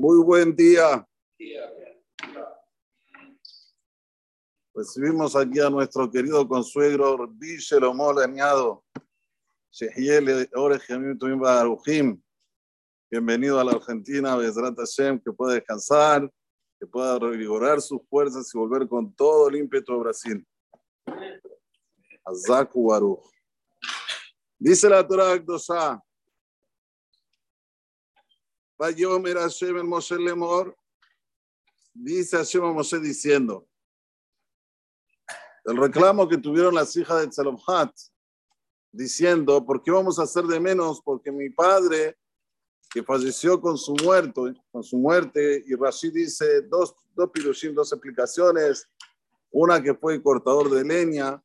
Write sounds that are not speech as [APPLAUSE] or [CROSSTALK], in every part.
Muy buen día. Recibimos aquí a nuestro querido consuegro Rabbi Shelomol Añado. Bienvenido a la Argentina, Bezrat Hashem, que pueda descansar, que pueda revigorar sus fuerzas y volver con todo el ímpetu a Brasil. Azaku Baruch. Dice la Torah Akdosha, Vayomer Hashem el Moshe Lemor, dice Hashem a Moshe diciendo, el reclamo que tuvieron las hijas de Tzalomhat, diciendo, ¿por qué vamos a hacer de menos? Porque mi padre, que falleció con su muerto, con su muerte, y Rashid dice dos, dos pirushim, dos explicaciones, una que fue cortador de leña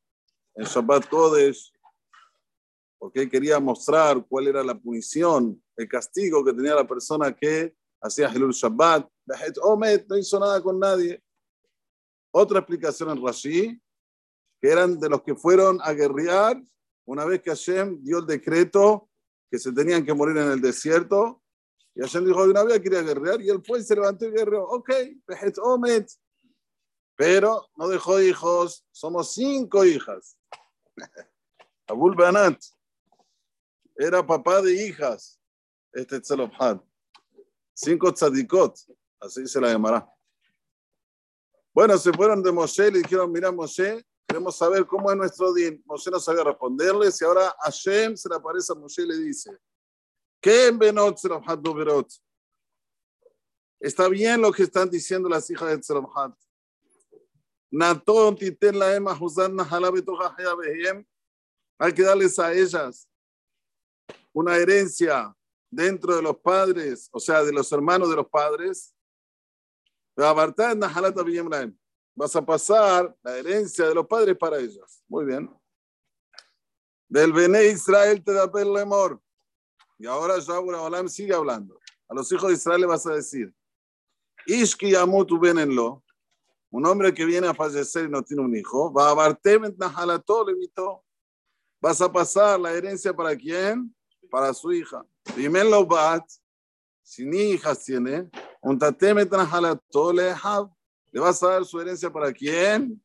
en Shabbat Kodesh, porque él quería mostrar cuál era la punición, el castigo que tenía la persona que hacía Helul Shabbat. Omet no hizo nada con nadie. Otra explicación en Rashi, que eran de los que fueron a guerrear una vez que Hashem dio el decreto que se tenían que morir en el desierto. Y Hashem dijo, una vez quería guerrear, y él fue y se levantó y guerreó. Ok, Omet. Pero no dejó hijos, somos cinco hijas. [LAUGHS] Abul Banat era papá de hijas, este Tzelofhad. Cinco tzadikot, así se la llamará. Bueno, se fueron de Moshe le dijeron, mira Moshe, queremos saber cómo es nuestro din. Moshe no sabía responderles y ahora Hashem se le aparece a Moshe y le dice, ¿qué en Benot Tzelofhad Doberot? Está bien lo que están diciendo las hijas de Tzelofhad. Naton titen la ema Hay que darles a ellas una herencia dentro de los padres, o sea, de los hermanos de los padres, vas a pasar la herencia de los padres para ellos. Muy bien. Del Bene Israel te da amor. Y ahora ya Olam sigue hablando. A los hijos de Israel le vas a decir, Ishki Yamutu Benenlo, un hombre que viene a fallecer y no tiene un hijo, va a Vas a pasar la herencia para quién? para su hija. Primero bat, si ni hijas tiene, un tateme le vas a dar su herencia para quién?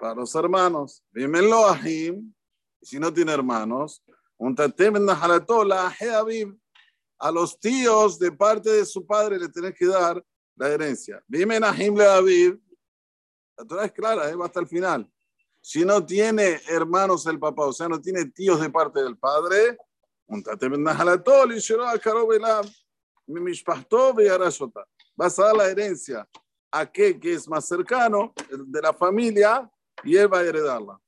Para los hermanos. Primero ahim, si no tiene hermanos, un tateme a los tíos de parte de su padre le tenés que dar la herencia. Dime Nahim le Aviv. La Torah es clara, ¿eh? va hasta el final. Si no tiene hermanos el papá, o sea, no tiene tíos de parte del padre, Vas a dar la herencia a aquel que es más cercano de la familia y él va a heredarla.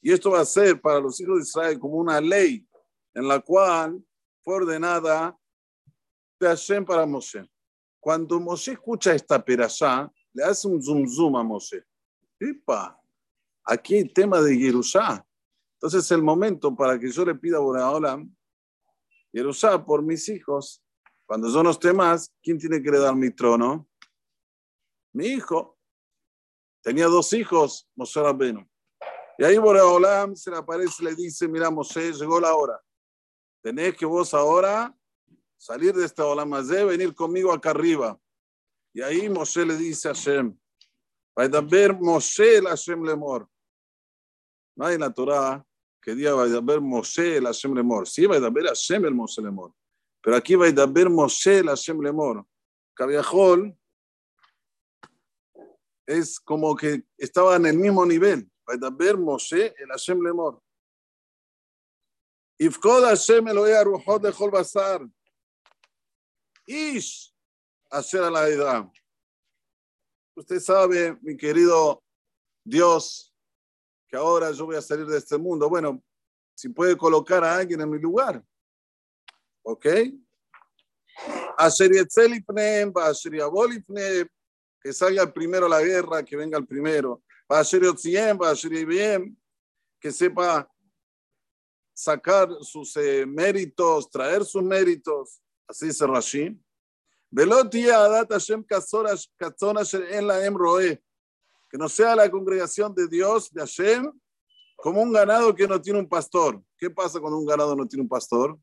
Y esto va a ser para los hijos de Israel como una ley en la cual fue ordenada de Hashem para Moshe. Cuando Moshe escucha esta perashá, le hace un zoom zoom a Moshe. ¡Epa! Aquí hay tema de Yerusá. Entonces es el momento para que yo le pida a Boreolam, Yerusá, por mis hijos, cuando yo no esté más, ¿quién tiene que heredar mi trono? Mi hijo. Tenía dos hijos, Moshe Rabbenu. Y ahí Boreolam se le aparece y le dice, mira Moshe, llegó la hora. Tenés que vos ahora salir de esta ola más de venir conmigo acá arriba. Y ahí Moshe le dice a Hashem, Moshe Hashem Lemor. No hay en la Torah que diga va a ver Moshe el Hashem Lemor. Sí, va a ver Hashem el Moshe Lemor. Pero aquí va a ver Moshe el Hashem Lemor. Cabiajol es como que estaba en el mismo nivel. Va a ver Moshe el Hashem Lemor. Ifkod Hashem Elohe Aruhot de Basar. Ish hacer a la edad. Usted sabe, mi querido Dios, ahora yo voy a salir de este mundo. Bueno, si puede colocar a alguien en mi lugar. ¿Ok? Que salga primero la guerra, que venga el primero. Que sepa sacar sus eh, méritos, traer sus méritos. Así dice Rashi. Que no sea la congregación de Dios, de Hashem, Como un ganado que no tiene un pastor. ¿Qué pasa cuando un ganado no tiene un pastor?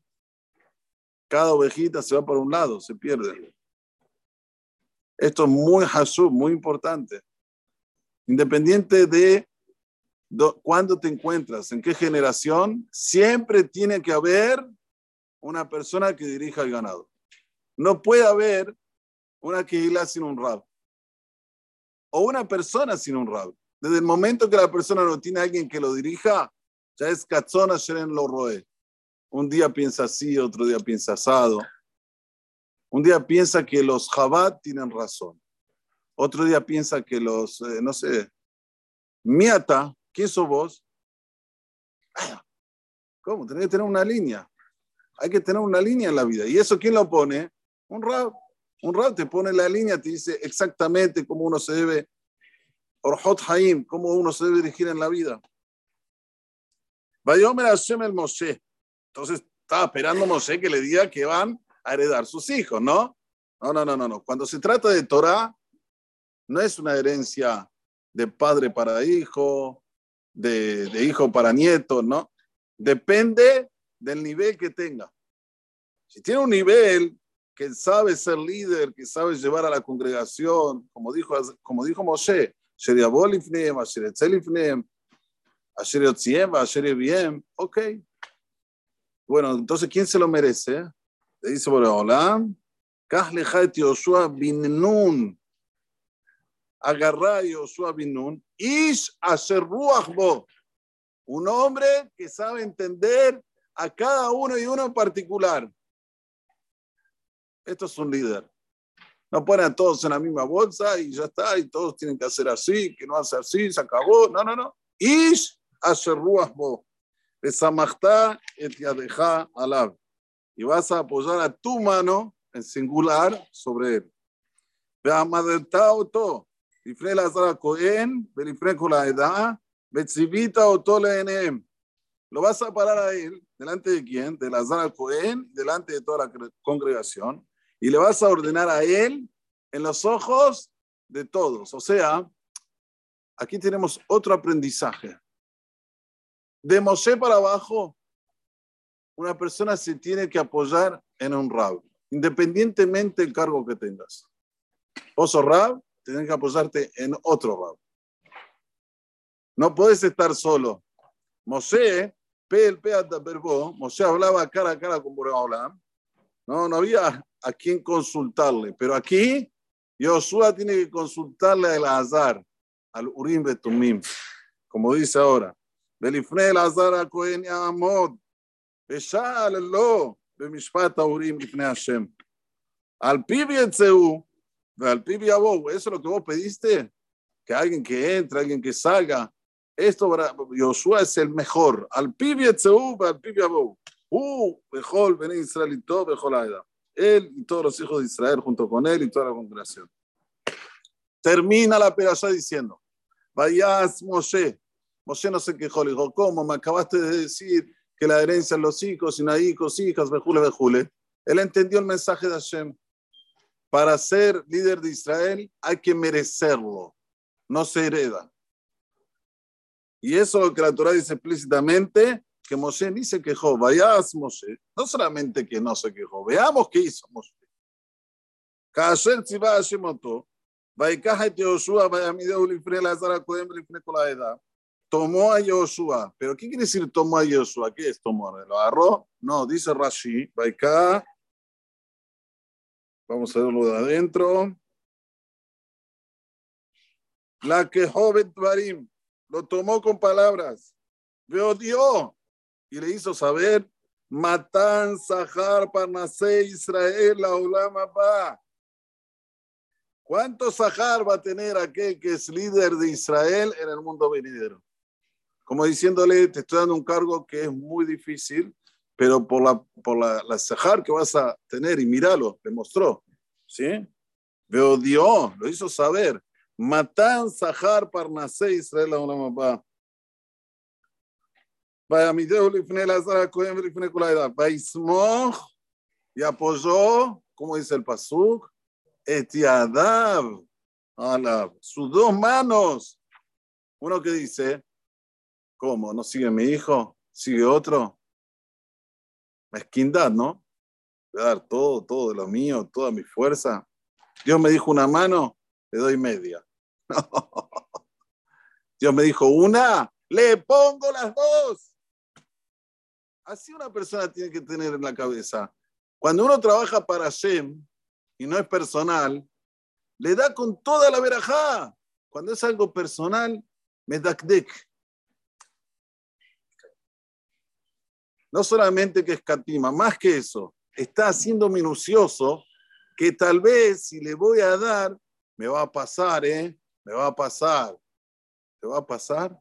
Cada ovejita se va por un lado, se pierde. Esto es muy hasub, muy importante. Independiente de cuándo te encuentras, en qué generación, siempre tiene que haber una persona que dirija el ganado. No puede haber una quejila sin un rab. O una persona sin un rab. Desde el momento que la persona no tiene a alguien que lo dirija, ya es cachona en lo roe. Un día piensa así, otro día piensa asado. Un día piensa que los jabat tienen razón. Otro día piensa que los, eh, no sé, miata, ¿quién sos vos? [CLEARS THROAT] ¿Cómo? Tenés que tener una línea. Hay que tener una línea en la vida. ¿Y eso quién lo pone? Un rab. Un rab te pone la línea, te dice exactamente cómo uno se debe, Orhot Haim, cómo uno se debe dirigir en la vida. Vayomer Hashem el Moshe. Entonces estaba esperando Moshe que le diga que van a heredar sus hijos, ¿no? No, no, no, no, no. Cuando se trata de Torah, no es una herencia de padre para hijo, de, de hijo para nieto, ¿no? Depende del nivel que tenga. Si tiene un nivel que sabe ser líder, que sabe llevar a la congregación, como dijo, como dijo Moshe, ok. Bueno, entonces, ¿quién se lo merece? Le dice, bueno, hola, Yoshua bin agarra Yoshua bin Nun, Ish Asher un hombre que sabe entender a cada uno y uno en particular. Esto es un líder. No ponen a todos en la misma bolsa y ya está, y todos tienen que hacer así, que no hace así, se acabó. No, no, no. Ish asher bo. et yadeja alab. Y vas a apoyar a tu mano en singular sobre él. והעמדת אותו לפני אלעזר הכהן ולפני כל העדה, וציווית אותו לעיניהם. Lo vas a parar a él, delante de quién? De la Zara Cohen, delante de toda la congregación, y le vas a ordenar a él en los ojos de todos. O sea, aquí tenemos otro aprendizaje. De Moshe para abajo, una persona se tiene que apoyar en un rab, independientemente del cargo que tengas. Vos sos rab, tienes que apoyarte en otro rab. No puedes estar solo. Moshe Moshe hablaba cara a cara con Boreolam, no, no había a quien consultarle, pero aquí Josué tiene que consultarle al Azar, al Urim Betumim, como dice ahora. Azar a Cohen Yamod, Beshal lo, Bemishpat Urim Lifne Hashem. Al Pibi Etzeu, al Pibi Abo, eso es lo que vos pediste, que alguien que entre, alguien que salga, esto, Josué es el mejor. Al pibi etzeu, al pibi abou. Uh, mejor, ven Israel y todo, mejor la Él y todos los hijos de Israel junto con él y toda la congregación. Termina la perashá diciendo, vayas Moshe. Moshe no se quejó, le dijo, ¿cómo? Me acabaste de decir que la herencia en los hijos, y hijos, hijas, bejule, bejule. Él entendió el mensaje de Hashem. Para ser líder de Israel hay que merecerlo, no se hereda. Y eso lo que la Torah dice explícitamente, que Moshe ni se quejó. Vayas Moshe, no solamente que no se quejó, veamos qué hizo Moshe. כאשר ציווה השם אותו, ויקח את יהושע ויעמידהו לפני אלעזר הכהן ולפני כל העדה. Tomó a Yoshua. ¿Pero qué quiere decir tomó a Yoshua? ¿Qué es tomó? ¿Lo agarró? No, dice Rashi. Vaiká. Vamos a verlo de adentro. La que joven Tvarim lo tomó con palabras, le odió y le hizo saber, Matán, Sahar, Parnasé, Israel, la Olama, ¿Cuánto Sahar va a tener aquel que es líder de Israel en el mundo venidero? Como diciéndole, te estoy dando un cargo que es muy difícil, pero por la, por la, la Sahar que vas a tener, y míralo, le mostró, ¿sí? Veo Dios, lo hizo saber. Matán, Sahar, Parnasé, Israel, la Olama, ויעמידהו לפני אלעזר הכהן ולפני כל העדה. ויסמוך y apoyó, como dice el pasuk, et yadav, sus dos manos. Uno que dice, ¿Cómo? ¿No sigue mi hijo? ¿Sigue otro? Mezquindad, ¿no? Voy a dar todo, todo de lo mío, toda mi fuerza. Dios me dijo una mano, le doy media. [LAUGHS] Dios me dijo una, le pongo las dos. Así una persona tiene que tener en la cabeza. Cuando uno trabaja para Shem y no es personal, le da con toda la verajá. Cuando es algo personal, me da No solamente que escatima, más que eso, está haciendo minucioso que tal vez si le voy a dar, me va a pasar, ¿eh? Me va a pasar. ¿Te va a pasar?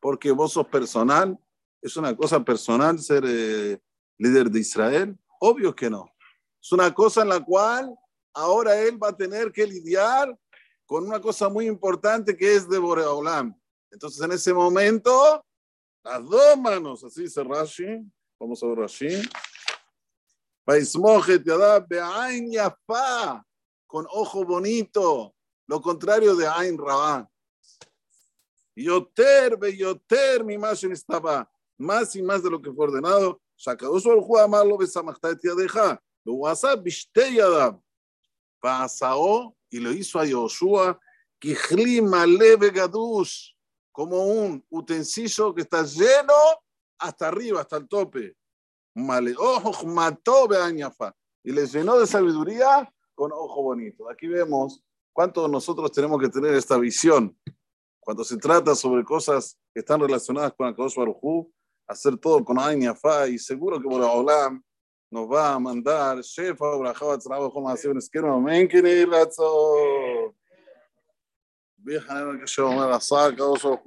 Porque vos sos personal. ¿Es una cosa personal ser eh, líder de Israel? Obvio que no. Es una cosa en la cual ahora él va a tener que lidiar con una cosa muy importante que es de Boreolam. Entonces en ese momento, las dos manos, así dice Rashi, vamos a ver Rashi, con ojo bonito, lo contrario de Ain Rabá. Yoter, yoter, mi más estaba más y más de lo que fue ordenado. Amarlo besamachta deja. Lo wasa bishte yadam. Pasao y lo hizo a Yoshua, Kijli Maleve Gadush, como un utensilio que está lleno hasta arriba, hasta el tope. Male, ojo, mató Beañafa. Y le llenó de sabiduría con ojo bonito. Aquí vemos cuánto nosotros tenemos que tener esta visión. Cuando se trata sobre cosas que están relacionadas con Akadosh Baruj hacer todo con Añafa y seguro que por Olam nos va a mandar Shefa, Brajabat, Trabajo, Masío, Esquema, Amén, que ni razón. Bien, que se llama la saca, o solo